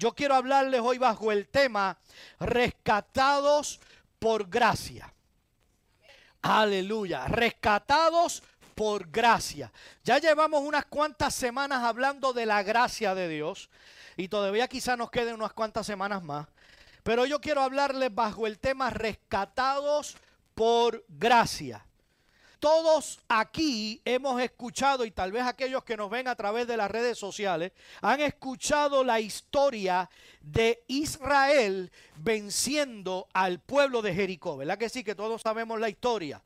Yo quiero hablarles hoy bajo el tema rescatados por gracia. Aleluya, rescatados por gracia. Ya llevamos unas cuantas semanas hablando de la gracia de Dios y todavía quizá nos queden unas cuantas semanas más. Pero yo quiero hablarles bajo el tema rescatados por gracia. Todos aquí hemos escuchado, y tal vez aquellos que nos ven a través de las redes sociales, han escuchado la historia de Israel venciendo al pueblo de Jericó. ¿Verdad que sí? Que todos sabemos la historia.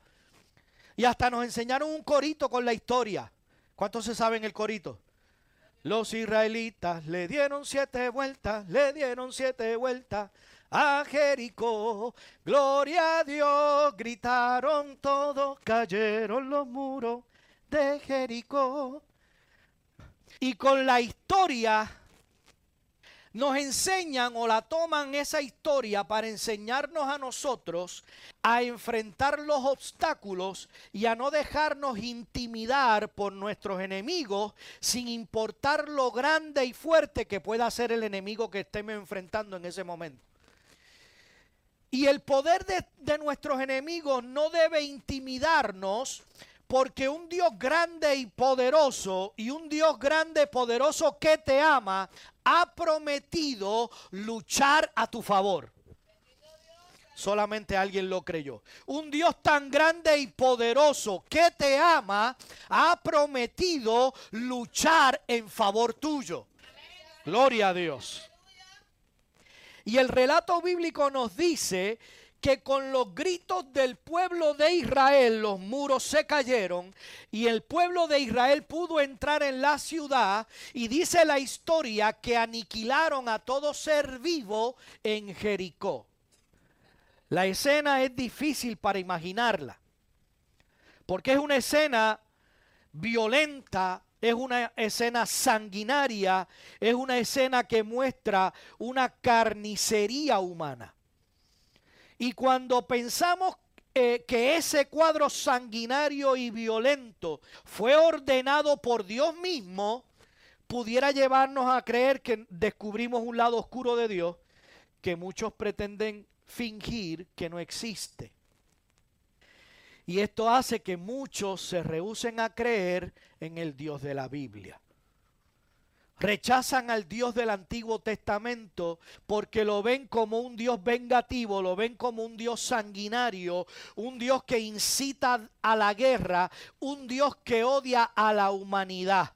Y hasta nos enseñaron un corito con la historia. ¿Cuántos se saben el corito? Los israelitas le dieron siete vueltas, le dieron siete vueltas a Jericó. Gloria a Dios, gritaron todos, cayeron los muros de Jericó. Y con la historia nos enseñan o la toman esa historia para enseñarnos a nosotros a enfrentar los obstáculos y a no dejarnos intimidar por nuestros enemigos sin importar lo grande y fuerte que pueda ser el enemigo que estemos enfrentando en ese momento. Y el poder de, nuestros enemigos no debe intimidarnos porque un Dios grande y poderoso y un Dios grande y poderoso que te ama ha prometido luchar a tu favor. Solamente alguien lo creyó. Un Dios tan grande y poderoso que te ama ha prometido luchar en favor tuyo. Gloria a Dios. Y el relato bíblico nos dice que con los gritos del pueblo de Israel los muros se cayeron y el pueblo de Israel pudo entrar en la ciudad y dice la historia que aniquilaron a todo ser vivo en Jericó. La escena es difícil para imaginarla, porque es una escena violenta, es una escena sanguinaria, es una escena que muestra una carnicería humana. Y cuando pensamos eh, que ese cuadro sanguinario y violento fue ordenado por Dios mismo, pudiera llevarnos a creer que descubrimos un lado oscuro de Dios que muchos pretenden fingir que no existe. Y esto hace que muchos se rehúsen a creer en el Dios de la Biblia. Rechazan al Dios del Antiguo Testamento porque lo ven como un Dios vengativo, lo ven como un Dios sanguinario, un Dios que incita a la guerra, un Dios que odia a la humanidad.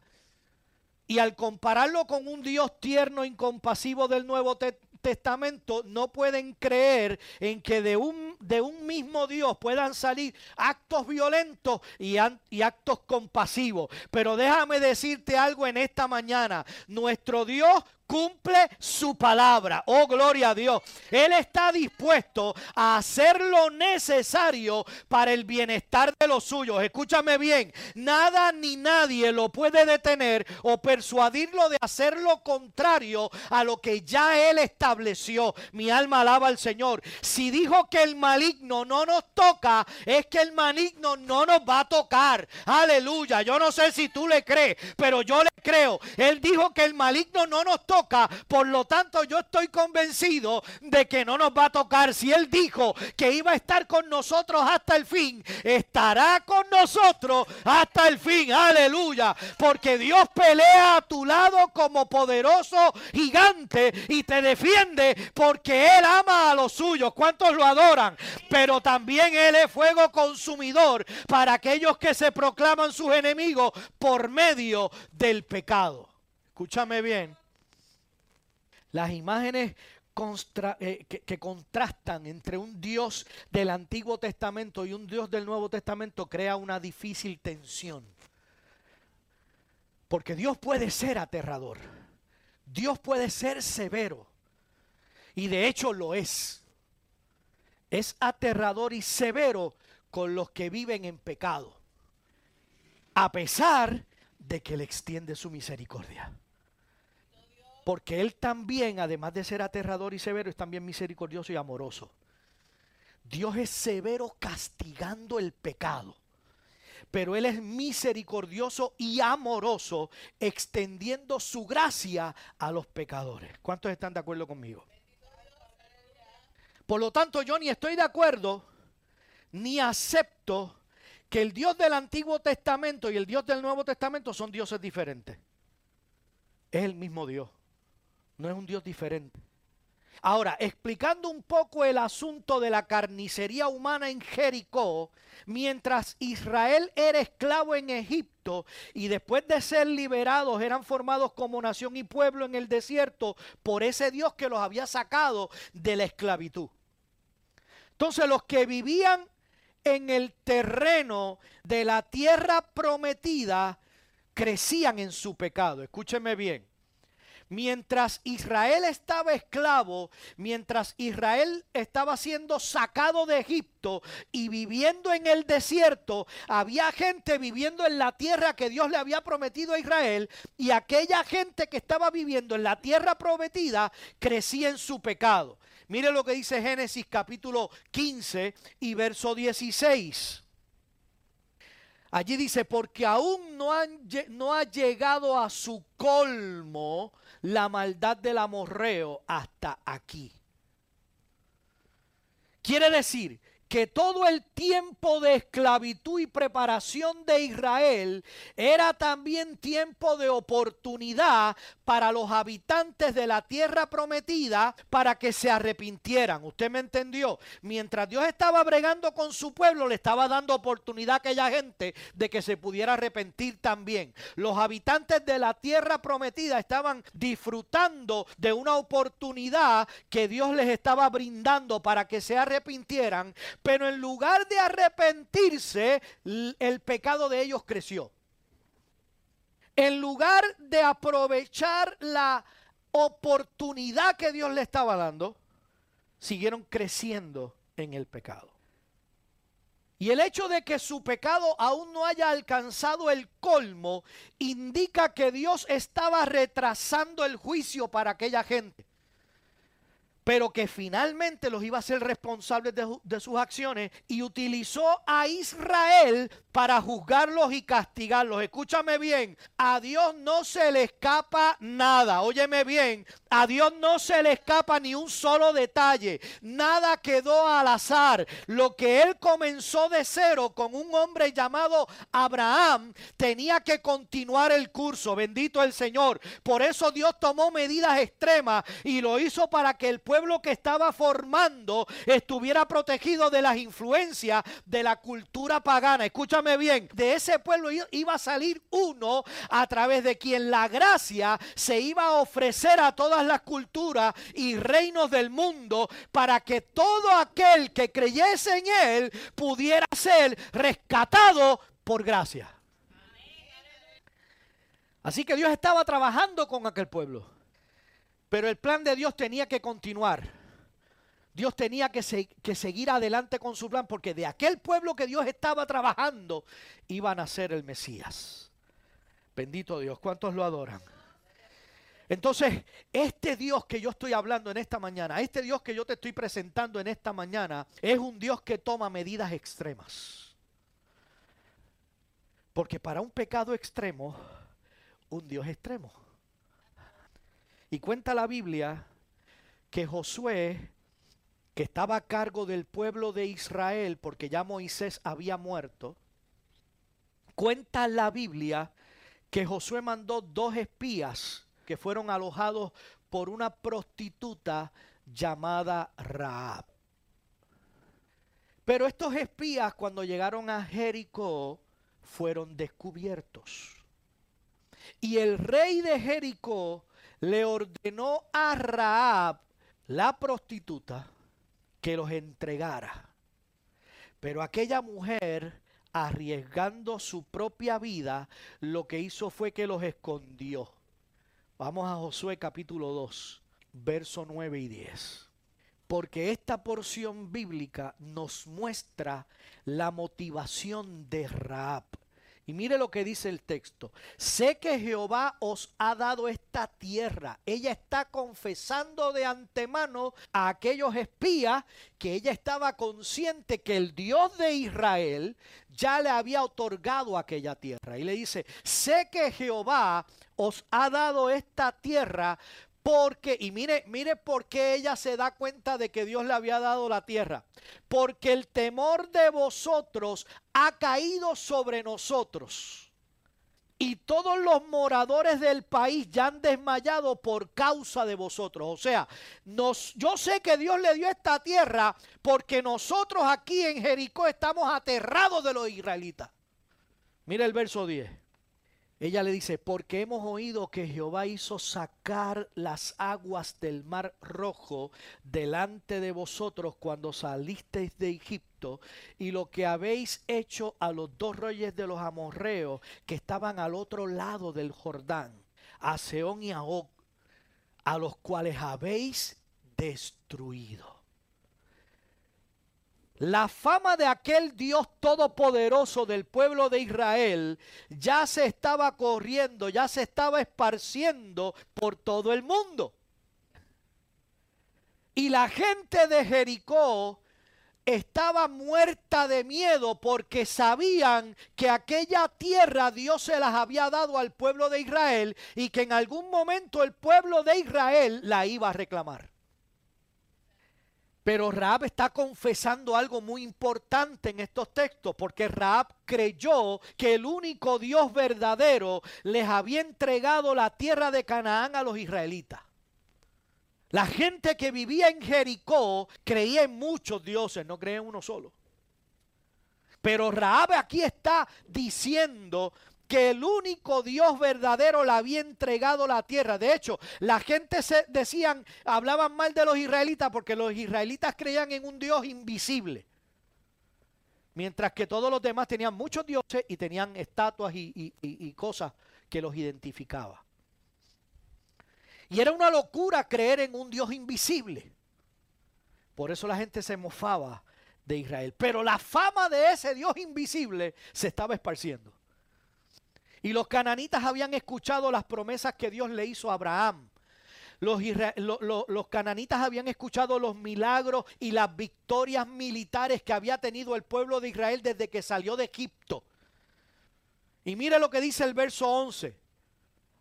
Y al compararlo con un Dios tierno, incompasivo del Nuevo Testamento, no pueden creer en que de un, de un mismo Dios puedan salir actos violentos y, actos compasivos. Pero déjame decirte algo en esta mañana. Nuestro Dios cumple su palabra. Oh, gloria a Dios. Él está dispuesto a hacer lo necesario para el bienestar de los suyos. Escúchame bien, nada ni nadie lo puede detener o persuadirlo de hacer lo contrario a lo que ya él estableció. Mi alma alaba al Señor. Si dijo que el maligno no nos toca, es que el maligno no nos va a tocar. Aleluya. Yo no sé si tú le crees, pero yo le creo. Él dijo que el maligno no nos toca por lo tanto, yo estoy convencido de que no nos va a tocar. Si Él dijo que iba a estar con nosotros hasta el fin, estará con nosotros hasta el fin. Aleluya. Porque Dios pelea a tu lado como poderoso gigante y te defiende porque Él ama a los suyos. ¿Cuántos lo adoran? Pero también Él es fuego consumidor para aquellos que se proclaman sus enemigos por medio del pecado. Escúchame bien. Las imágenes eh, que, contrastan entre un Dios del Antiguo Testamento y un Dios del Nuevo Testamento crea una difícil tensión. Porque Dios puede ser aterrador. Dios puede ser severo. Y de hecho lo es. Es aterrador y severo con los que viven en pecado. A pesar de que le extiende su misericordia. Porque Él también, además de ser aterrador y severo, es también misericordioso y amoroso. Dios es severo castigando el pecado. pero Él es misericordioso y amoroso, extendiendo su gracia a los pecadores. ¿Cuántos están de acuerdo conmigo? Por lo tanto, yo ni estoy de acuerdo, ni acepto que el Dios del Antiguo Testamento y el Dios del Nuevo Testamento son dioses diferentes. Es el mismo Dios, no es un Dios diferente. Ahora, explicando un poco el asunto de la carnicería humana en Jericó, mientras Israel era esclavo en Egipto y después de ser liberados eran formados como nación y pueblo en el desierto por ese Dios que los había sacado de la esclavitud. Entonces los que vivían en el terreno de la tierra prometida crecían en su pecado. Escúcheme bien. Mientras Israel estaba esclavo, mientras Israel estaba siendo sacado de Egipto y viviendo en el desierto, había gente viviendo en la tierra que Dios le había prometido a Israel y aquella gente que estaba viviendo en la tierra prometida crecía en su pecado. Mire lo que dice Génesis capítulo 15 y verso 16. Allí dice, porque aún no, no ha llegado a su colmo la maldad del amorreo hasta aquí. Quiere decir que todo el tiempo de esclavitud y preparación de Israel era también tiempo de oportunidad para los habitantes de la tierra prometida para que se arrepintieran. ¿Usted me entendió? Mientras Dios estaba bregando con su pueblo, le estaba dando oportunidad a aquella gente de que se pudiera arrepentir también. Los habitantes de la tierra prometida estaban disfrutando de una oportunidad que Dios les estaba brindando para que se arrepintieran pero en lugar de arrepentirse, el pecado de ellos creció. En lugar de aprovechar la oportunidad que Dios le estaba dando, siguieron creciendo en el pecado. Y el hecho de que su pecado aún no haya alcanzado el colmo indica que Dios estaba retrasando el juicio para aquella gente pero que finalmente los iba a ser responsables de, sus acciones y utilizó a Israel para juzgarlos y castigarlos. Escúchame bien, a Dios no se le escapa nada. Óyeme bien, a Dios no se le escapa ni un solo detalle. Nada quedó al azar. Lo que él comenzó de cero con un hombre llamado Abraham tenía que continuar el curso. Bendito el Señor. Por eso Dios tomó medidas extremas y lo hizo para que el pueblo que estaba formando estuviera protegido de las influencias de la cultura pagana. Escúchame bien, de ese pueblo iba a salir uno a través de quien la gracia se iba a ofrecer a todas las culturas y reinos del mundo para que todo aquel que creyese en él pudiera ser rescatado por gracia. Así que Dios estaba trabajando con aquel pueblo. Pero el plan de Dios tenía que continuar. Dios tenía que, que, seguir adelante con su plan porque de aquel pueblo que Dios estaba trabajando iba a nacer el Mesías. Bendito Dios, ¿cuántos lo adoran? Entonces, este Dios que yo estoy hablando en esta mañana, este Dios que yo te estoy presentando en esta mañana, es un Dios que toma medidas extremas. Porque para un pecado extremo, un Dios extremo. Y cuenta la Biblia que Josué que estaba a cargo del pueblo de Israel porque ya Moisés había muerto, cuenta la Biblia que Josué mandó dos espías que fueron alojados por una prostituta llamada Raab. Pero estos espías cuando llegaron a Jericó fueron descubiertos. Y el rey de Jericó le ordenó a Raab, la prostituta, que los entregara. Pero aquella mujer, arriesgando su propia vida, lo que hizo fue que los escondió. Vamos a Josué capítulo 2, verso 9 y 10. Porque esta porción bíblica nos muestra la motivación de Raab. Y mire lo que dice el texto. Sé que Jehová os ha dado esta tierra. Ella está confesando de antemano a aquellos espías que ella estaba consciente que el Dios de Israel ya le había otorgado aquella tierra. Y le dice, sé que Jehová os ha dado esta tierra porque, y mire, mire por qué ella se da cuenta de que Dios le había dado la tierra. Porque el temor de vosotros ha caído sobre nosotros. Y todos los moradores del país ya han desmayado por causa de vosotros. O sea, nos, yo sé que Dios le dio esta tierra porque nosotros aquí en Jericó estamos aterrados de los israelitas. Mire el verso 10. Ella le dice, porque hemos oído que Jehová hizo sacar las aguas del mar rojo delante de vosotros cuando salisteis de Egipto, y lo que habéis hecho a los dos reyes de los amorreos que estaban al otro lado del Jordán, a Seón y a Og, a los cuales habéis destruido. La fama de aquel Dios todopoderoso del pueblo de Israel ya se estaba corriendo, ya se estaba esparciendo por todo el mundo. Y la gente de Jericó estaba muerta de miedo porque sabían que aquella tierra Dios se las había dado al pueblo de Israel y que en algún momento el pueblo de Israel la iba a reclamar. Pero Raab está confesando algo muy importante en estos textos, porque Raab creyó que el único Dios verdadero les había entregado la tierra de Canaán a los israelitas. La gente que vivía en Jericó creía en muchos dioses, no creía en uno solo. Pero Raab aquí está diciendo que el único Dios verdadero le había entregado la tierra. De hecho, la gente se decían, hablaban mal de los israelitas porque los israelitas creían en un Dios invisible. Mientras que todos los demás tenían muchos dioses y tenían estatuas y, y cosas que los identificaban. Y era una locura creer en un Dios invisible. Por eso la gente se mofaba de Israel. Pero la fama de ese Dios invisible se estaba esparciendo. Y los cananitas habían escuchado las promesas que Dios le hizo a Abraham. Los, cananitas habían escuchado los milagros y las victorias militares que había tenido el pueblo de Israel desde que salió de Egipto. Y mire lo que dice el verso 11.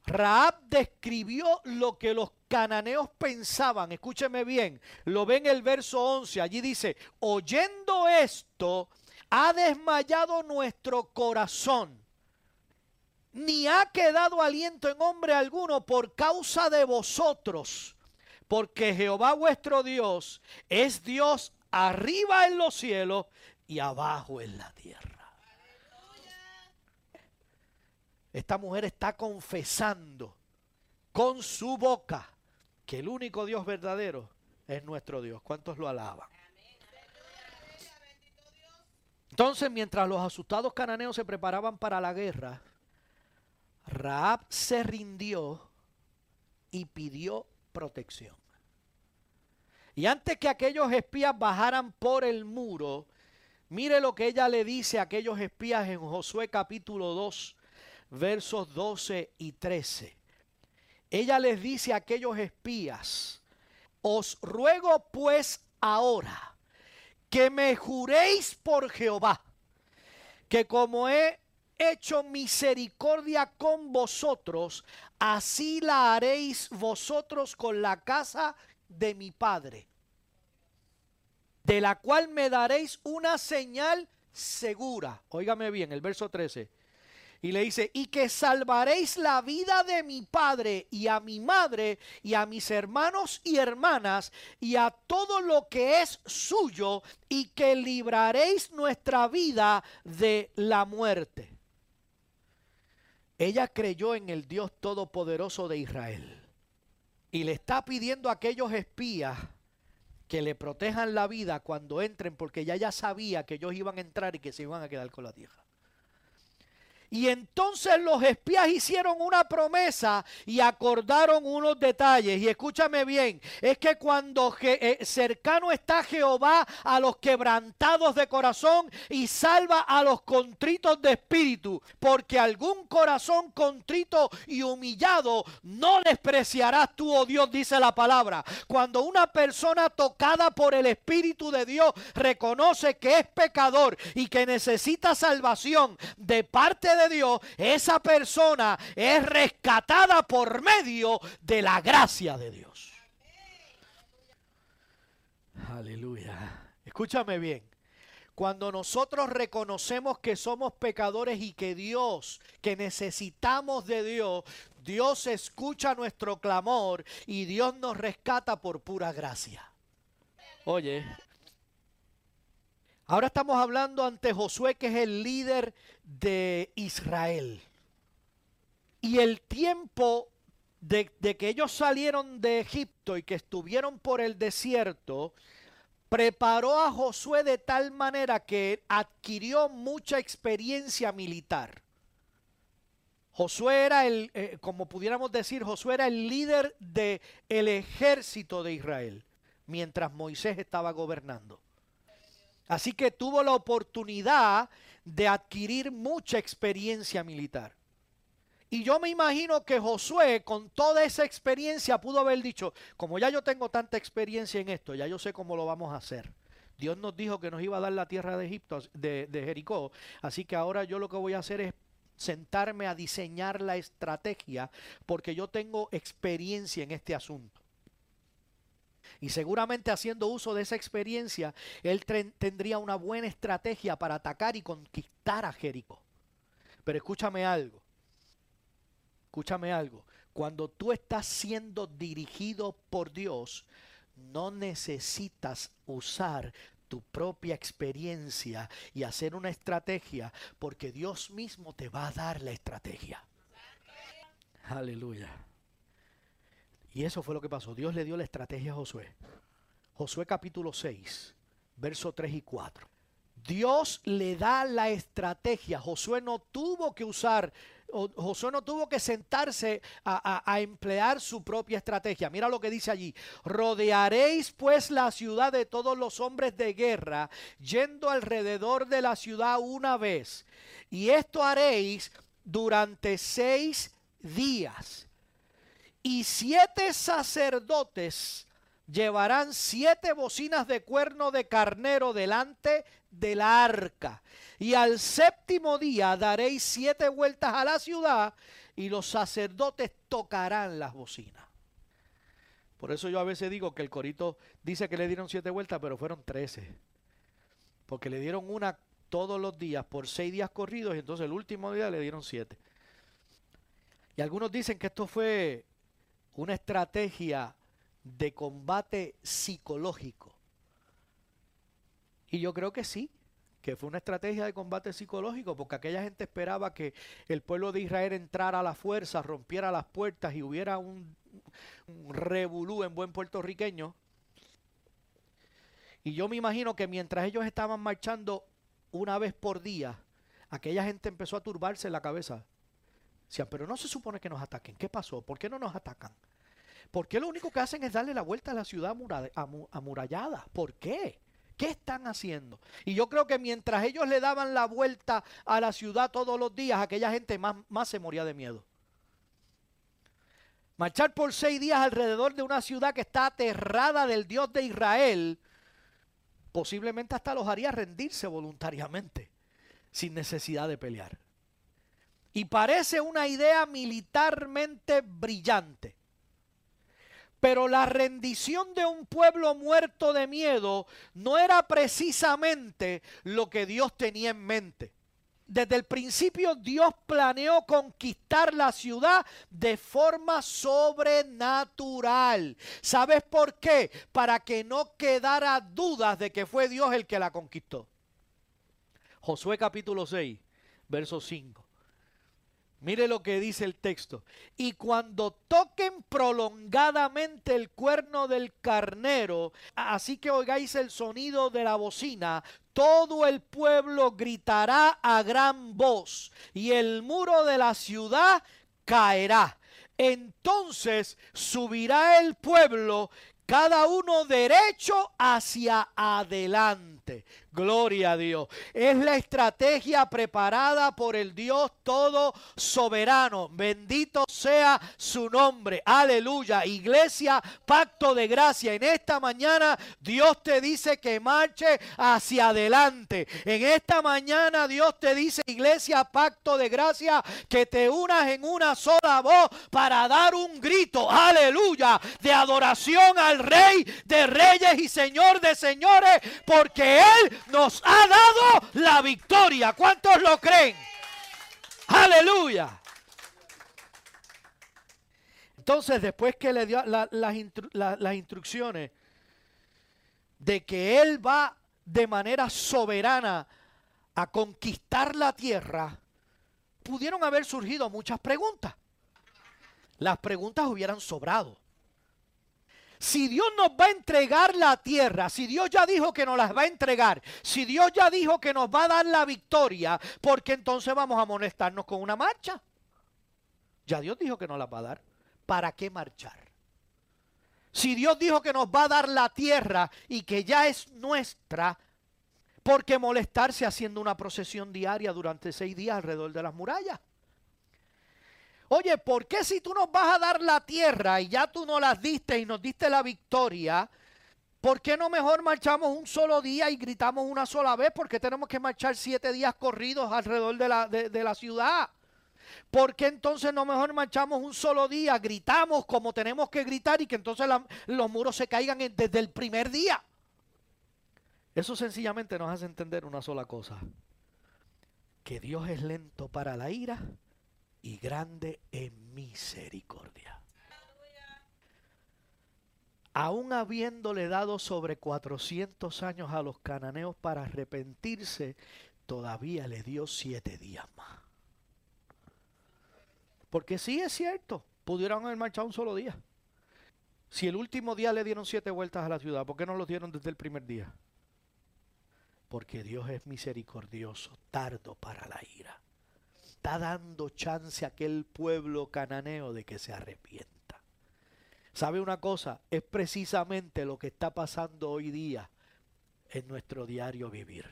Raab describió lo que los cananeos pensaban. Escúcheme bien, lo ven el verso 11. Allí dice, oyendo esto, ha desmayado nuestro corazón ni ha quedado aliento en hombre alguno por causa de vosotros, porque Jehová vuestro Dios es Dios arriba en los cielos y abajo en la tierra. Esta mujer está confesando con su boca que el único Dios verdadero es nuestro Dios. ¿Cuántos lo alaban? Entonces, mientras los asustados cananeos se preparaban para la guerra, Raab se rindió y pidió protección. Y antes que aquellos espías bajaran por el muro, mire lo que ella le dice a aquellos espías en Josué capítulo 2, versos 12 y 13. Ella les dice a aquellos espías, os ruego pues ahora que me juréis por Jehová, que como he hecho misericordia con vosotros, así la haréis vosotros con la casa de mi Padre, de la cual me daréis una señal segura. Óigame bien, el verso 13. Y le dice, y que salvaréis la vida de mi padre y a mi madre y a mis hermanos y hermanas y a todo lo que es suyo y que libraréis nuestra vida de la muerte. Ella creyó en el Dios Todopoderoso de Israel y le está pidiendo a aquellos espías que le protejan la vida cuando entren, porque ya ya sabía que ellos iban a entrar y que se iban a quedar con la tierra. Y entonces los espías hicieron una promesa y acordaron unos detalles. Y escúchame bien, es que cuando eh, cercano está Jehová a los quebrantados de corazón y salva a los contritos de espíritu, porque algún corazón contrito y humillado no despreciarás tú, oh Dios, dice la palabra. Cuando una persona tocada por el Espíritu de Dios reconoce que es pecador y que necesita salvación de parte de de Dios, esa persona es rescatada por medio de la gracia de Dios. Aleluya. Escúchame bien. Cuando nosotros reconocemos que somos pecadores y que Dios, que necesitamos de Dios, Dios escucha nuestro clamor y Dios nos rescata por pura gracia. Oye, Ahora estamos hablando ante Josué, que es el líder de Israel. Y el tiempo de, que ellos salieron de Egipto y que estuvieron por el desierto, preparó a Josué de tal manera que adquirió mucha experiencia militar. Josué era el, eh, como pudiéramos decir, Josué era el líder del el ejército de Israel, mientras Moisés estaba gobernando. Así que tuvo la oportunidad de adquirir mucha experiencia militar. Y yo me imagino que Josué, con toda esa experiencia, pudo haber dicho, como ya yo tengo tanta experiencia en esto, ya yo sé cómo lo vamos a hacer. Dios nos dijo que nos iba a dar la tierra de Egipto, de, Jericó. Así que ahora yo lo que voy a hacer es sentarme a diseñar la estrategia, porque yo tengo experiencia en este asunto. Y seguramente haciendo uso de esa experiencia, él tendría una buena estrategia para atacar y conquistar a Jericó. Pero escúchame algo, escúchame algo. Cuando tú estás siendo dirigido por Dios, no necesitas usar tu propia experiencia y hacer una estrategia, porque Dios mismo te va a dar la estrategia. Aleluya. Y eso fue lo que pasó. Dios le dio la estrategia a Josué. Josué capítulo 6, verso 3 y 4. Dios le da la estrategia. Josué no tuvo que usar, Josué no tuvo que sentarse a, a, emplear su propia estrategia. Mira lo que dice allí. Rodearéis pues la ciudad de todos los hombres de guerra, yendo alrededor de la ciudad una vez. Y esto haréis durante seis días y siete sacerdotes llevarán siete bocinas de cuerno de carnero delante del arca. Y al séptimo día daréis siete vueltas a la ciudad y los sacerdotes tocarán las bocinas. Por eso yo a veces digo que el corito dice que le dieron siete vueltas, pero fueron trece. Porque le dieron una todos los días por seis días corridos y entonces el último día le dieron siete. Y algunos dicen que esto fue una estrategia de combate psicológico. Y yo creo que sí, que fue una estrategia de combate psicológico, porque aquella gente esperaba que el pueblo de Israel entrara a la fuerza, rompiera las puertas y hubiera un, revolú en buen puertorriqueño. Y yo me imagino que mientras ellos estaban marchando una vez por día, aquella gente empezó a turbarse la cabeza. Decían, pero no se supone que nos ataquen. ¿Qué pasó? ¿Por qué no nos atacan? ¿Por qué lo único que hacen es darle la vuelta a la ciudad amurallada? ¿Por qué? ¿Qué están haciendo? Y yo creo que mientras ellos le daban la vuelta a la ciudad todos los días, aquella gente más, más se moría de miedo. Marchar por seis días alrededor de una ciudad que está aterrada del Dios de Israel, posiblemente hasta los haría rendirse voluntariamente, sin necesidad de pelear. Y parece una idea militarmente brillante. Pero la rendición de un pueblo muerto de miedo no era precisamente lo que Dios tenía en mente. Desde el principio Dios planeó conquistar la ciudad de forma sobrenatural. ¿Sabes por qué? Para que no quedara dudas de que fue Dios el que la conquistó. Josué capítulo 6, verso 5. Mire lo que dice el texto. Y cuando toquen prolongadamente el cuerno del carnero, así que oigáis el sonido de la bocina, todo el pueblo gritará a gran voz y el muro de la ciudad caerá. Entonces subirá el pueblo, cada uno derecho hacia adelante. Gloria a Dios. Es la estrategia preparada por el Dios todo soberano. Bendito sea su nombre. Aleluya. Iglesia, pacto de gracia. En esta mañana Dios te dice que marche hacia adelante. En esta mañana Dios te dice, iglesia, pacto de gracia, que te unas en una sola voz para dar un grito. Aleluya. De adoración al Rey de Reyes y Señor de Señores. Porque Él nos ha dado la victoria. ¿Cuántos lo creen? Aleluya. Entonces, después que le dio las instrucciones de que Él va de manera soberana a conquistar la tierra, pudieron haber surgido muchas preguntas. Las preguntas hubieran sobrado. Si Dios nos va a entregar la tierra, si Dios ya dijo que nos las va a entregar, si Dios ya dijo que nos va a dar la victoria, ¿por qué entonces vamos a molestarnos con una marcha? Ya Dios dijo que nos la va a dar. ¿Para qué marchar? Si Dios dijo que nos va a dar la tierra y que ya es nuestra, ¿por qué molestarse haciendo una procesión diaria durante seis días alrededor de las murallas? Oye, ¿por qué si tú nos vas a dar la tierra y ya tú nos las diste y nos diste la victoria? ¿Por qué no mejor marchamos un solo día y gritamos una sola vez? ¿Por qué tenemos que marchar siete días corridos alrededor de la, de, la ciudad? ¿Por qué entonces no mejor marchamos un solo día, gritamos como tenemos que gritar y que entonces los muros se caigan desde el primer día? Eso sencillamente nos hace entender una sola cosa, que Dios es lento para la ira y grande en misericordia. Aún habiéndole dado sobre 400 años a los cananeos para arrepentirse, todavía le dio siete días más. Porque sí es cierto, pudieron haber marchado un solo día. Si el último día le dieron siete vueltas a la ciudad, ¿por qué no lo dieron desde el primer día? Porque Dios es misericordioso, tardo para la ira está dando chance a aquel pueblo cananeo de que se arrepienta. ¿Sabe una cosa? Es precisamente lo que está pasando hoy día en nuestro diario vivir.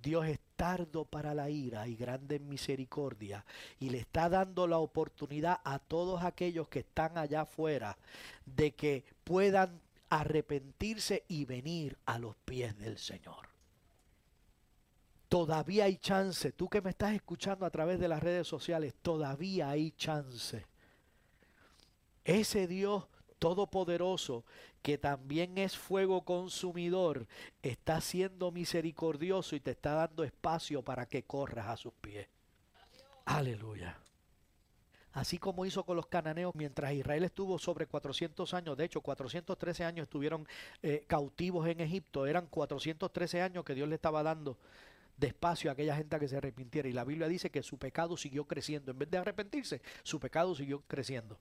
Dios es tardo para la ira y grande en misericordia y le está dando la oportunidad a todos aquellos que están allá afuera de que puedan arrepentirse y venir a los pies del Señor. Todavía hay chance. Tú que me estás escuchando a través de las redes sociales, todavía hay chance. Ese Dios todopoderoso, que también es fuego consumidor, está siendo misericordioso y te está dando espacio para que corras a sus pies. Aleluya. Así como hizo con los cananeos mientras Israel estuvo sobre 400 años, de hecho 413 años estuvieron eh, cautivos en Egipto, eran 413 años que Dios le estaba dando despacio a aquella gente que se arrepintiera. Y la Biblia dice que su pecado siguió creciendo. En vez de arrepentirse, su pecado siguió creciendo.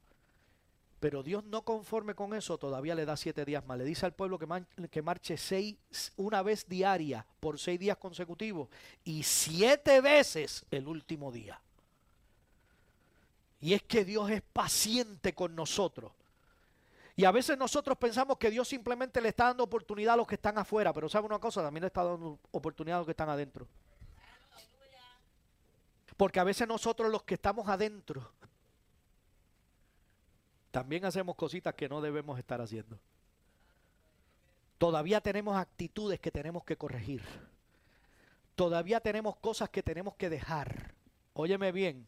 Pero Dios no conforme con eso, todavía le da siete días más. Le dice al pueblo que, que marche seis, una vez diaria por seis días consecutivos y siete veces el último día. Y es que Dios es paciente con nosotros. Y a veces nosotros pensamos que Dios simplemente le está dando oportunidad a los que están afuera, pero sabe una cosa, también le está dando oportunidad a los que están adentro. Porque a veces nosotros los que estamos adentro también hacemos cositas que no debemos estar haciendo. Todavía tenemos actitudes que tenemos que corregir. Todavía tenemos cosas que tenemos que dejar. Óyeme bien.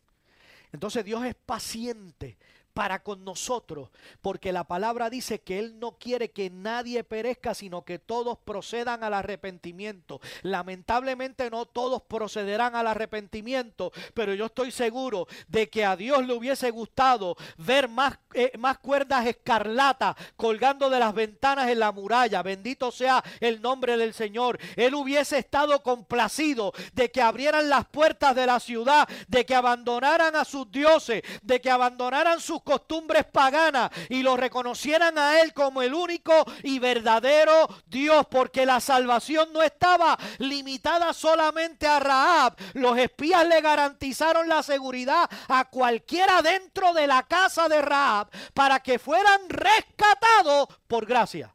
Entonces Dios es paciente para con nosotros, porque la palabra dice que Él no quiere que nadie perezca, sino que todos procedan al arrepentimiento. Lamentablemente no todos procederán al arrepentimiento, pero yo estoy seguro de que a Dios le hubiese gustado ver más, eh, más cuerdas escarlata colgando de las ventanas en la muralla. Bendito sea el nombre del Señor. Él hubiese estado complacido de que abrieran las puertas de la ciudad, de que abandonaran a sus dioses, de que abandonaran sus costumbres paganas y lo reconocieran a Él como el único y verdadero Dios, porque la salvación no estaba limitada solamente a Raab. Los espías le garantizaron la seguridad a cualquiera dentro de la casa de Raab para que fueran rescatados por gracia.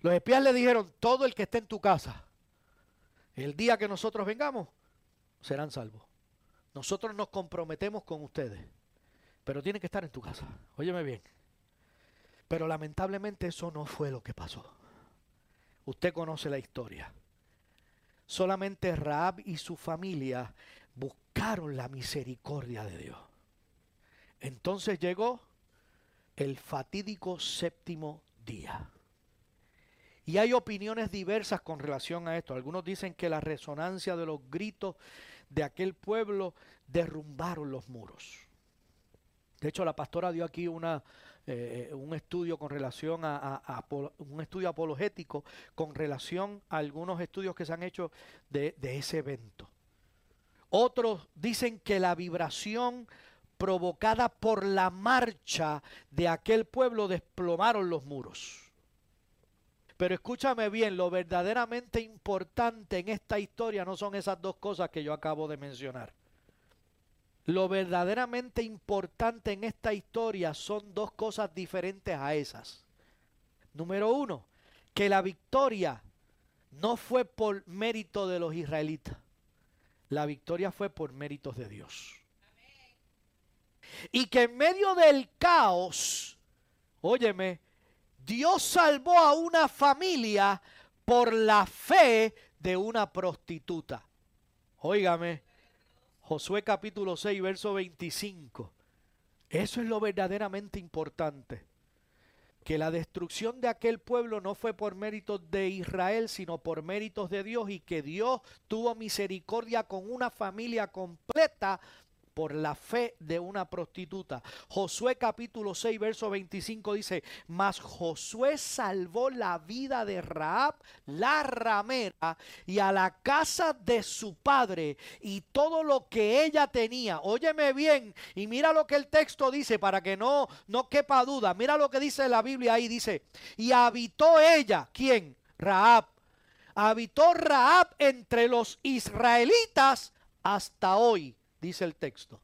Los espías le dijeron, todo el que esté en tu casa, el día que nosotros vengamos, serán salvos. Nosotros nos comprometemos con ustedes, pero tienen que estar en tu casa. Óyeme bien. Pero lamentablemente eso no fue lo que pasó. Usted conoce la historia. Solamente Raab y su familia buscaron la misericordia de Dios. Entonces llegó el fatídico séptimo día. Y hay opiniones diversas con relación a esto. Algunos dicen que la resonancia de los gritos de aquel pueblo derrumbaron los muros. De hecho, la pastora dio aquí una, eh, un estudio con relación a, un estudio apologético con relación a algunos estudios que se han hecho de, de ese evento. Otros dicen que la vibración provocada por la marcha de aquel pueblo desplomaron los muros. Pero escúchame bien, lo verdaderamente importante en esta historia no son esas dos cosas que yo acabo de mencionar. Lo verdaderamente importante en esta historia son dos cosas diferentes a esas. Número uno, que la victoria no fue por mérito de los israelitas. La victoria fue por méritos de Dios. Y que en medio del caos, óyeme, Dios salvó a una familia por la fe de una prostituta. Óigame, Josué capítulo 6, verso 25. Eso es lo verdaderamente importante. Que la destrucción de aquel pueblo no fue por méritos de Israel, sino por méritos de Dios y que Dios tuvo misericordia con una familia completa por la fe de una prostituta. Josué capítulo 6, verso 25 dice, mas Josué salvó la vida de Raab, la ramera, y a la casa de su padre y todo lo que ella tenía. Óyeme bien y mira lo que el texto dice para que no, no quepa duda. Mira lo que dice la Biblia ahí, dice, y habitó ella, ¿quién? Raab. Habitó Raab entre los israelitas hasta hoy dice el texto.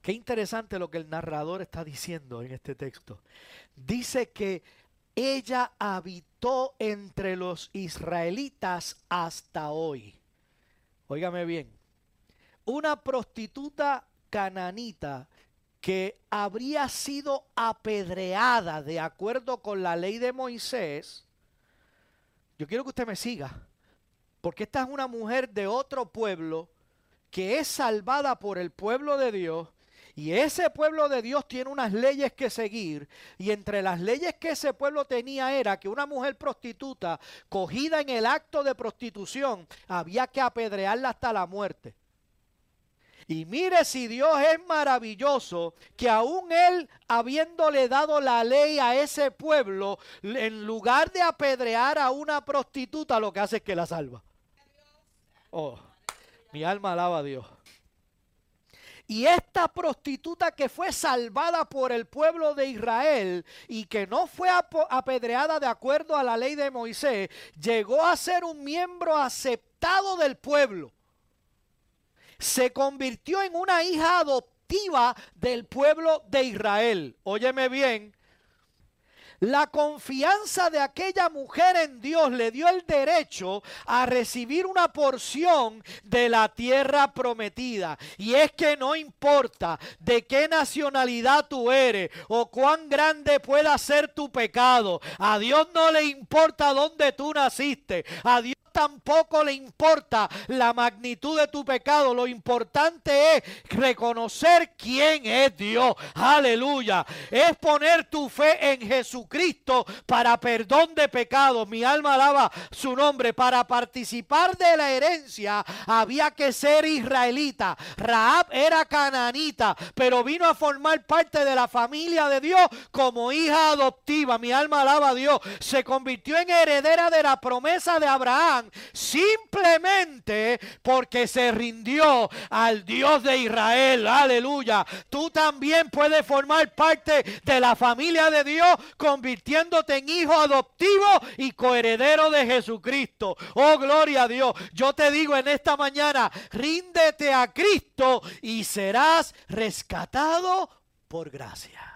Qué interesante lo que el narrador está diciendo en este texto. Dice que ella habitó entre los israelitas hasta hoy. Óigame bien, una prostituta cananita que habría sido apedreada de acuerdo con la ley de Moisés, yo quiero que usted me siga, porque esta es una mujer de otro pueblo que es salvada por el pueblo de Dios y ese pueblo de Dios tiene unas leyes que seguir. Y entre las leyes que ese pueblo tenía era que una mujer prostituta cogida en el acto de prostitución había que apedrearla hasta la muerte. Y mire si Dios es maravilloso, que aún Él, habiéndole dado la ley a ese pueblo, en lugar de apedrear a una prostituta, lo que hace es que la salva. Oh. Mi alma alaba a Dios. Y esta prostituta que fue salvada por el pueblo de Israel y que no fue apedreada de acuerdo a la ley de Moisés, llegó a ser un miembro aceptado del pueblo. Se convirtió en una hija adoptiva del pueblo de Israel. Óyeme bien, la confianza de aquella mujer en Dios le dio el derecho a recibir una porción de la tierra prometida. Y es que no importa de qué nacionalidad tú eres o cuán grande pueda ser tu pecado. A Dios no le importa dónde tú naciste. A Dios tampoco le importa la magnitud de tu pecado. Lo importante es reconocer quién es Dios. Aleluya. Es poner tu fe en Jesucristo para perdón de pecados. Mi alma alaba su nombre. Para participar de la herencia había que ser israelita. Raab era cananita, pero vino a formar parte de la familia de Dios como hija adoptiva. Mi alma alaba a Dios. Se convirtió en heredera de la promesa de Abraham Simplemente porque se rindió al Dios de Israel. Aleluya. Tú también puedes formar parte de la familia de Dios convirtiéndote en hijo adoptivo y coheredero de Jesucristo. Oh, gloria a Dios. Yo te digo en esta mañana, ríndete a Cristo y serás rescatado por gracia.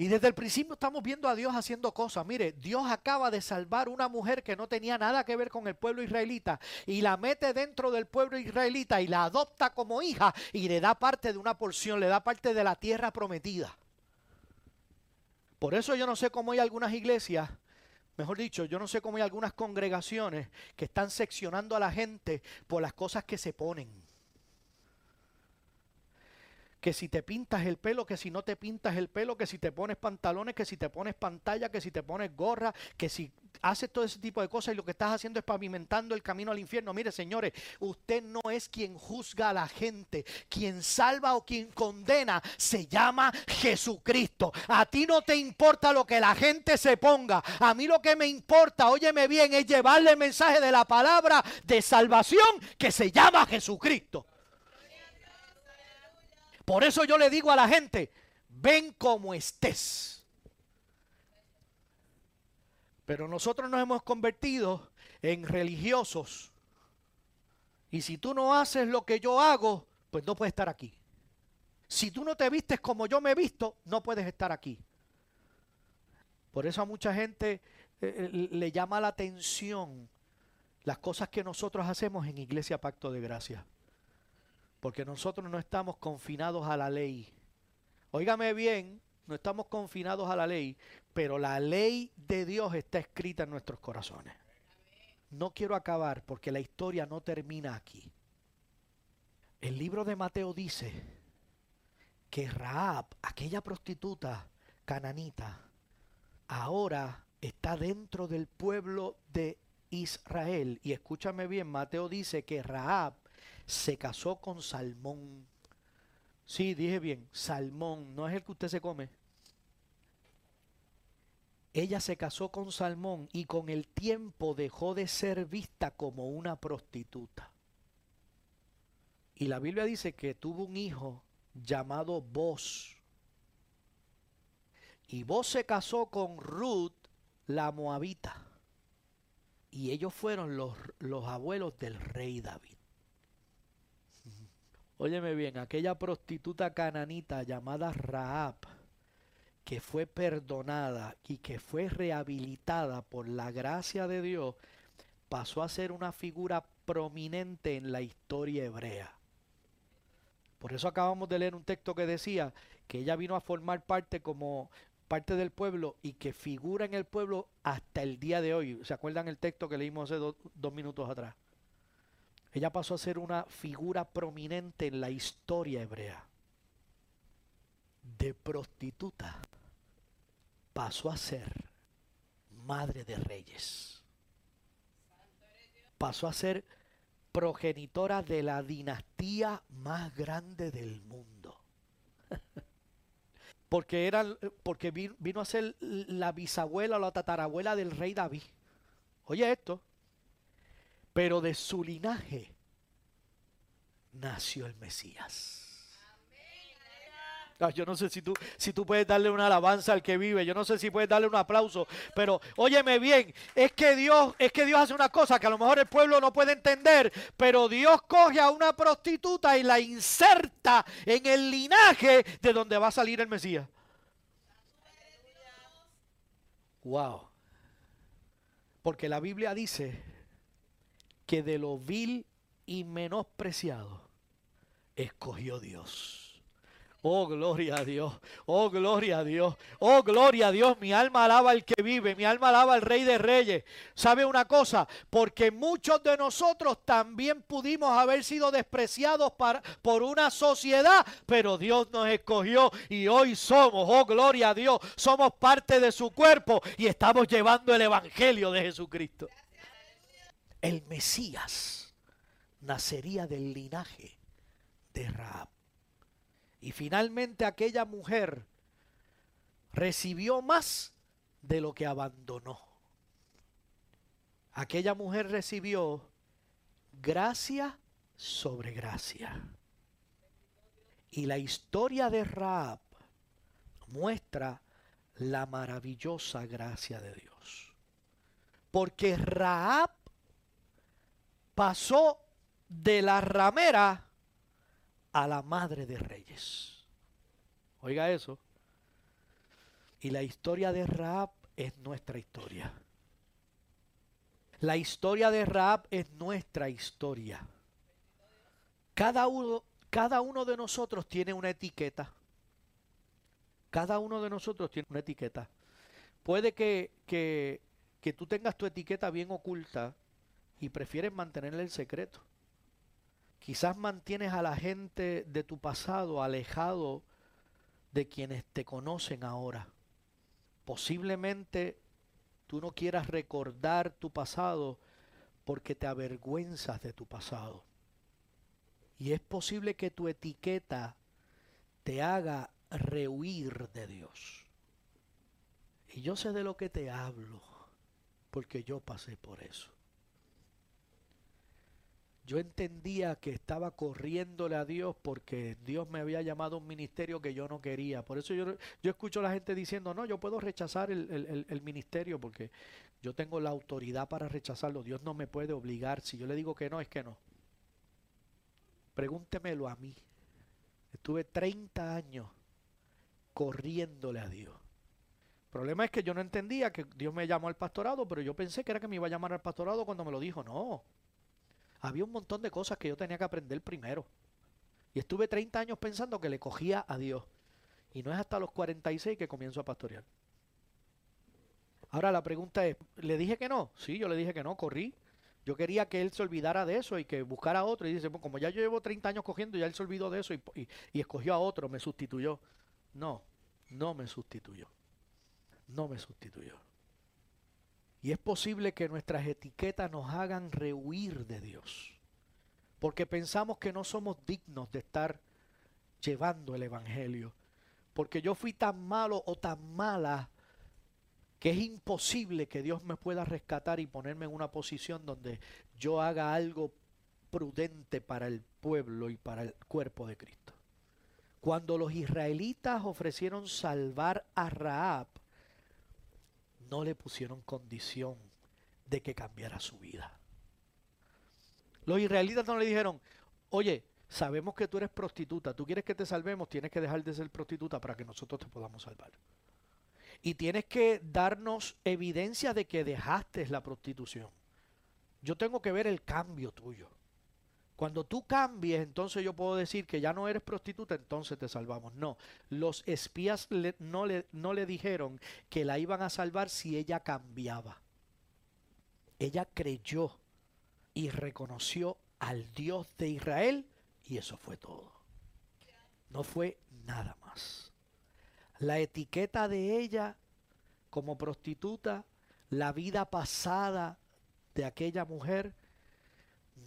Y desde el principio estamos viendo a Dios haciendo cosas. Mire, Dios acaba de salvar una mujer que no tenía nada que ver con el pueblo israelita y la mete dentro del pueblo israelita y la adopta como hija y le da parte de una porción, le da parte de la tierra prometida. Por eso yo no sé cómo hay algunas iglesias, mejor dicho, yo no sé cómo hay algunas congregaciones que están seccionando a la gente por las cosas que se ponen que si te pintas el pelo, que si no te pintas el pelo, que si te pones pantalones, que si te pones pantalla, que si te pones gorra, que si haces todo ese tipo de cosas y lo que estás haciendo es pavimentando el camino al infierno. Mire, señores, usted no es quien juzga a la gente, quien salva o quien condena se llama Jesucristo. A ti no te importa lo que la gente se ponga, a mí lo que me importa, óyeme bien, es llevarle el mensaje de la palabra de salvación que se llama Jesucristo. Por eso yo le digo a la gente, ven como estés. Pero nosotros nos hemos convertido en religiosos. Y si tú no haces lo que yo hago, pues no puedes estar aquí. Si tú no te vistes como yo me he visto, no puedes estar aquí. Por eso a mucha gente eh, eh, le llama la atención las cosas que nosotros hacemos en Iglesia Pacto de Gracia. Porque nosotros no estamos confinados a la ley. Óigame bien, no estamos confinados a la ley, pero la ley de Dios está escrita en nuestros corazones. No quiero acabar porque la historia no termina aquí. El libro de Mateo dice que Raab, aquella prostituta cananita, ahora está dentro del pueblo de Israel. Y escúchame bien, Mateo dice que Raab se casó con Salmón. Sí, dije bien, Salmón, no es el que usted se come. Ella se casó con Salmón y con el tiempo dejó de ser vista como una prostituta. Y la Biblia dice que tuvo un hijo llamado Boz. Y Boz se casó con Ruth, la moabita. Y ellos fueron los, los abuelos del rey David. Óyeme bien, aquella prostituta cananita llamada Raab, que fue perdonada y que fue rehabilitada por la gracia de Dios, pasó a ser una figura prominente en la historia hebrea. Por eso acabamos de leer un texto que decía que ella vino a formar parte como parte del pueblo y que figura en el pueblo hasta el día de hoy. ¿Se acuerdan el texto que leímos hace dos minutos atrás? Ella pasó a ser una figura prominente en la historia hebrea. De prostituta pasó a ser madre de reyes. Pasó a ser progenitora de la dinastía más grande del mundo. porque era porque vino a ser la bisabuela o la tatarabuela del rey David. Oye esto, pero de su linaje nació el Mesías. Ah, yo no sé si tú, si tú puedes darle una alabanza al que vive, yo no sé si puedes darle un aplauso, pero óyeme bien, es que Dios, es que Dios hace una cosa que a lo mejor el pueblo no puede entender, pero Dios coge a una prostituta y la inserta en el linaje de donde va a salir el Mesías. Wow. Porque la Biblia dice que de lo vil y menospreciado escogió Dios. Oh, gloria a Dios. Oh, gloria a Dios. Oh, gloria a Dios. Mi alma alaba al que vive. Mi alma alaba al Rey de Reyes. ¿Sabe una cosa? Porque muchos de nosotros también pudimos haber sido despreciados por una sociedad, pero Dios nos escogió y hoy somos, oh, gloria a Dios, somos parte de su cuerpo y estamos llevando el Evangelio de Jesucristo el Mesías nacería del linaje de Raab. Y finalmente aquella mujer recibió más de lo que abandonó. aquella mujer recibió gracia sobre gracia. Y la historia de Raab muestra la maravillosa gracia de Dios. Porque Raab pasó de la ramera a la madre de reyes. Oiga eso. Y la historia de Raab es nuestra historia. La historia de Raab es nuestra historia. Cada uno, cada uno de nosotros tiene una etiqueta. Cada uno de nosotros tiene una etiqueta. Puede que, que, que tú tengas tu etiqueta bien oculta y prefieres mantenerle el secreto. Quizás mantienes a la gente de tu pasado alejado de quienes te conocen ahora. Posiblemente tú no quieras recordar tu pasado porque te avergüenzas de tu pasado. Y es posible que tu etiqueta te haga rehuir de Dios. Y yo sé de lo que te hablo, porque yo pasé por eso yo entendía que estaba corriéndole a Dios porque Dios me había llamado a un ministerio que yo no quería. Por eso yo, yo escucho a la gente diciendo, no, yo puedo rechazar el, el ministerio porque yo tengo la autoridad para rechazarlo. Dios no me puede obligar. Si yo le digo que no, es que no. Pregúntemelo a mí. Estuve 30 años corriéndole a Dios. El problema es que yo no entendía que Dios me llamó al pastorado, pero yo pensé que era que me iba a llamar al pastorado cuando me lo dijo. No, había un montón de cosas que yo tenía que aprender primero. Y estuve 30 años pensando que le cogía a Dios. Y no es hasta los 46 que comienzo a pastorear. Ahora la pregunta es, ¿le dije que no? Sí, yo le dije que no, corrí. Yo quería que él se olvidara de eso y que buscara a otro. Y dice, como ya yo llevo 30 años cogiendo, ya él se olvidó de eso y, y escogió a otro, me sustituyó. No, no me sustituyó. No me sustituyó. Y es posible que nuestras etiquetas nos hagan rehuir de Dios. Porque pensamos que no somos dignos de estar llevando el Evangelio. Porque yo fui tan malo o tan mala que es imposible que Dios me pueda rescatar y ponerme en una posición donde yo haga algo prudente para el pueblo y para el cuerpo de Cristo. Cuando los israelitas ofrecieron salvar a Raab, no le pusieron condición de que cambiara su vida. Los israelitas no le dijeron, oye, sabemos que tú eres prostituta, tú quieres que te salvemos, tienes que dejar de ser prostituta para que nosotros te podamos salvar. Y tienes que darnos evidencia de que dejaste la prostitución. Yo tengo que ver el cambio tuyo. Cuando tú cambies, entonces yo puedo decir que ya no eres prostituta, entonces te salvamos. No, los espías no, le, dijeron que la iban a salvar si ella cambiaba. Ella creyó y reconoció al Dios de Israel y eso fue todo. No fue nada más. La etiqueta de ella como prostituta, la vida pasada de aquella mujer,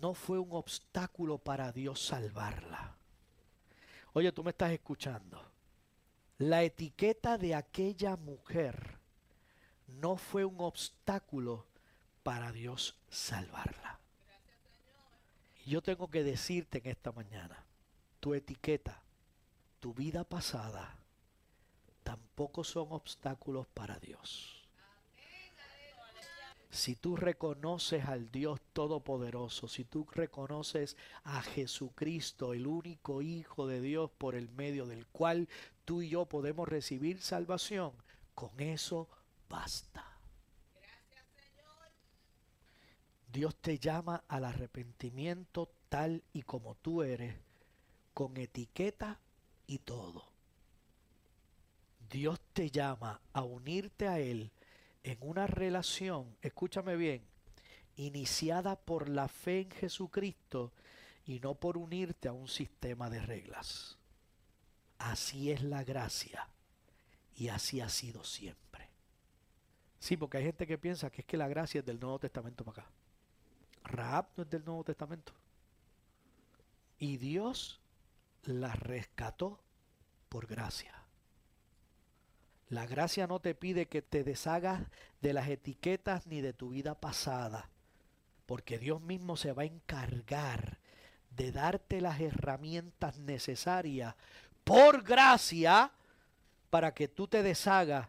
no fue un obstáculo para Dios salvarla. Oye, tú me estás escuchando. La etiqueta de aquella mujer no fue un obstáculo para Dios salvarla. Y yo tengo que decirte en esta mañana, tu etiqueta, tu vida pasada, tampoco son obstáculos para Dios. Si tú reconoces al Dios Todopoderoso, si tú reconoces a Jesucristo, el único Hijo de Dios por el medio del cual tú y yo podemos recibir salvación, con eso basta. Gracias, Señor. Dios te llama al arrepentimiento tal y como tú eres, con etiqueta y todo. Dios te llama a unirte a Él en una relación, escúchame bien, iniciada por la fe en Jesucristo y no por unirte a un sistema de reglas. Así es la gracia y así ha sido siempre. Sí, porque hay gente que piensa que es que la gracia es del Nuevo Testamento para acá. Raab no es del Nuevo Testamento. Y Dios la rescató por gracia. La gracia no te pide que te deshagas de las etiquetas ni de tu vida pasada. Porque Dios mismo se va a encargar de darte las herramientas necesarias por gracia para que tú te deshagas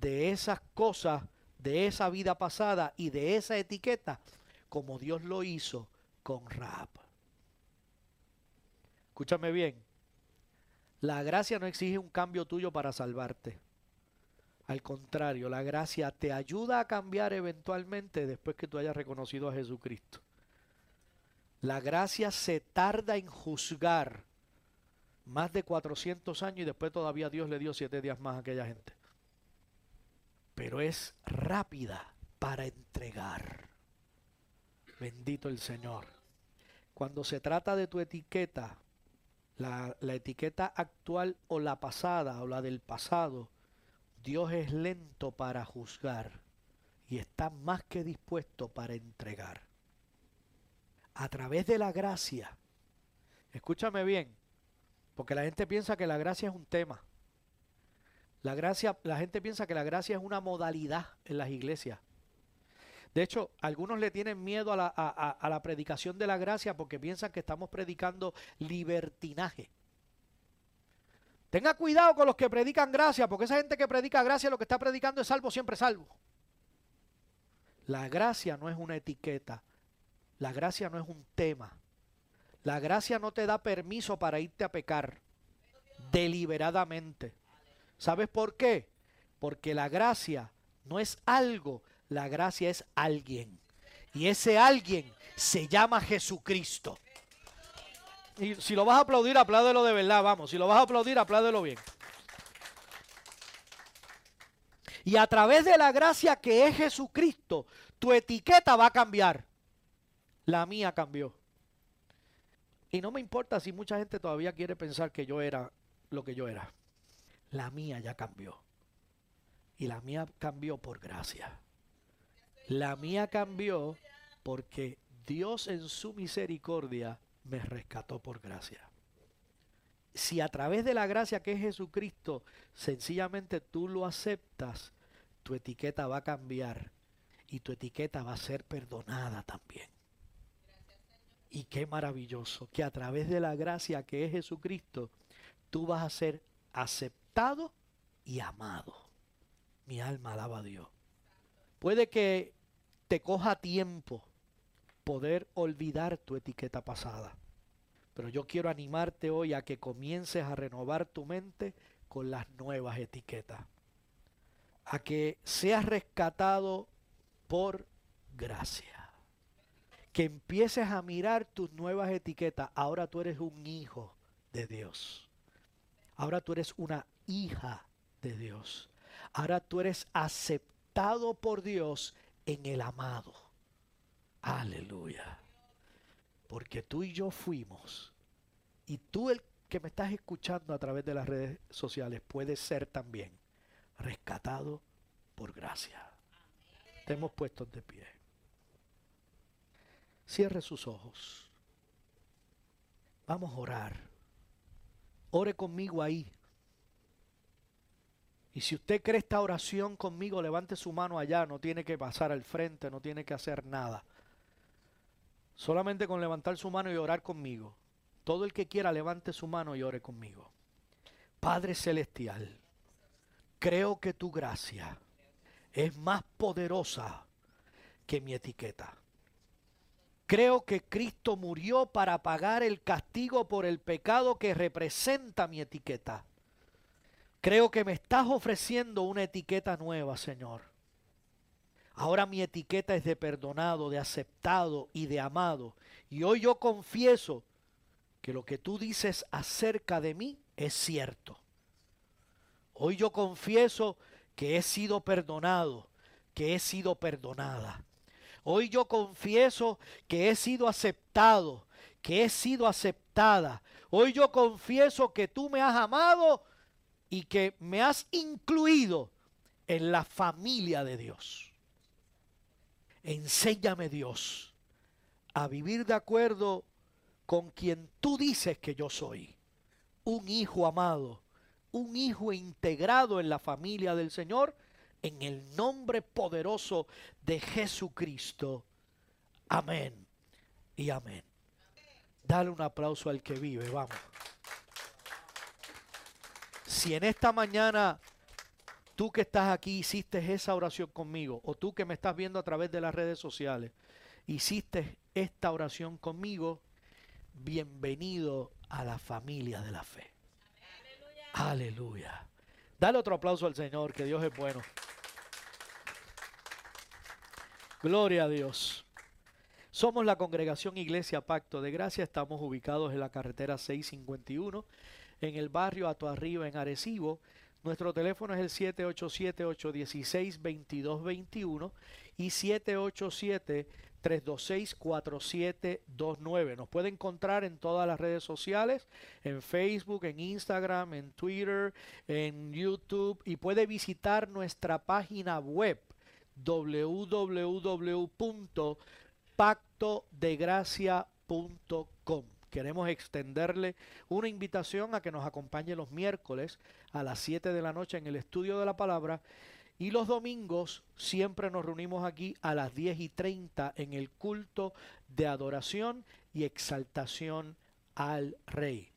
de esas cosas, de esa vida pasada y de esa etiqueta, como Dios lo hizo con Raab. Escúchame bien, la gracia no exige un cambio tuyo para salvarte. Al contrario, la gracia te ayuda a cambiar eventualmente después que tú hayas reconocido a Jesucristo. La gracia se tarda en juzgar más de 400 años y después todavía Dios le dio siete días más a aquella gente. Pero es rápida para entregar. Bendito el Señor. Cuando se trata de tu etiqueta, la, la, etiqueta actual o la pasada o la del pasado, Dios es lento para juzgar y está más que dispuesto para entregar. A través de la gracia, escúchame bien, porque la gente piensa que la gracia es un tema. La gracia, la gente piensa que la gracia es una modalidad en las iglesias. De hecho, algunos le tienen miedo a la, a la predicación de la gracia porque piensan que estamos predicando libertinaje. Tenga cuidado con los que predican gracia, porque esa gente que predica gracia lo que está predicando es salvo, siempre salvo. La gracia no es una etiqueta. La gracia no es un tema. La gracia no te da permiso para irte a pecar deliberadamente. ¿Sabes por qué? Porque la gracia no es algo, la gracia es alguien. Y ese alguien se llama Jesucristo. Y si lo vas a aplaudir, apláudelo de verdad, vamos. Si lo vas a aplaudir, apláudelo bien. Y a través de la gracia que es Jesucristo, tu etiqueta va a cambiar. La mía cambió. Y no me importa si mucha gente todavía quiere pensar que yo era lo que yo era. La mía ya cambió. Y la mía cambió por gracia. La mía cambió porque Dios en su misericordia me rescató por gracia. Si a través de la gracia que es Jesucristo, sencillamente tú lo aceptas, tu etiqueta va a cambiar y tu etiqueta va a ser perdonada también. Y qué maravilloso que a través de la gracia que es Jesucristo, tú vas a ser aceptado y amado. Mi alma alaba a Dios. Puede que te coja tiempo poder olvidar tu etiqueta pasada. Pero yo quiero animarte hoy a que comiences a renovar tu mente con las nuevas etiquetas. A que seas rescatado por gracia. Que empieces a mirar tus nuevas etiquetas. Ahora tú eres un hijo de Dios. Ahora tú eres una hija de Dios. Ahora tú eres aceptado por Dios en el amado. Aleluya. Porque tú y yo fuimos, y tú el que me estás escuchando a través de las redes sociales, puedes ser también rescatado por gracia. Te hemos puesto de pie. Cierre sus ojos. Vamos a orar. Ore conmigo ahí. Y si usted cree esta oración conmigo, levante su mano allá. No tiene que pasar al frente, no tiene que hacer nada. Solamente con levantar su mano y orar conmigo. Todo el que quiera levante su mano y ore conmigo. Padre Celestial, creo que tu gracia es más poderosa que mi etiqueta. Creo que Cristo murió para pagar el castigo por el pecado que representa mi etiqueta. Creo que me estás ofreciendo una etiqueta nueva, Señor. Ahora mi etiqueta es de perdonado, de aceptado y de amado. Y hoy yo confieso que lo que tú dices acerca de mí es cierto. Hoy yo confieso que he sido perdonado, que he sido perdonada. Hoy yo confieso que he sido aceptado, que he sido aceptada. Hoy yo confieso que tú me has amado y que me has incluido en la familia de Dios. Enséñame Dios a vivir de acuerdo con quien tú dices que yo soy. Un hijo amado, un hijo integrado en la familia del Señor, en el nombre poderoso de Jesucristo. Amén y amén. Dale un aplauso al que vive, vamos. Si en esta mañana tú que estás aquí hiciste esa oración conmigo, o tú que me estás viendo a través de las redes sociales, hiciste esta oración conmigo, bienvenido a la familia de la fe. Aleluya. Dale otro aplauso al Señor, que Dios es bueno. Gloria a Dios. Somos la congregación Iglesia Pacto de Gracia. Estamos ubicados en la carretera 651, en el barrio Ato Arriba, en Arecibo. Nuestro teléfono es el 787-816-2221 y 787-326-4729. Nos puede encontrar en todas las redes sociales, en Facebook, en Instagram, en Twitter, en YouTube y puede visitar nuestra página web www.pactodegracia.com. Queremos extenderle una invitación a que nos acompañe los miércoles a las 7 de la noche en el estudio de la palabra y los domingos siempre nos reunimos aquí a las 10 y 30 en el culto de adoración y exaltación al Rey.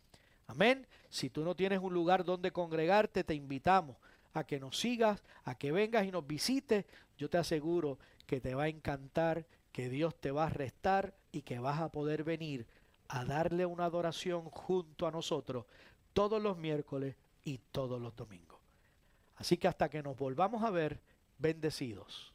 Amén. Si tú no tienes un lugar donde congregarte, te invitamos a que nos sigas, a que vengas y nos visites. Yo te aseguro que te va a encantar, que Dios te va a restar y que vas a poder venir a darle una adoración junto a nosotros todos los miércoles y todos los domingos. Así que hasta que nos volvamos a ver, bendecidos.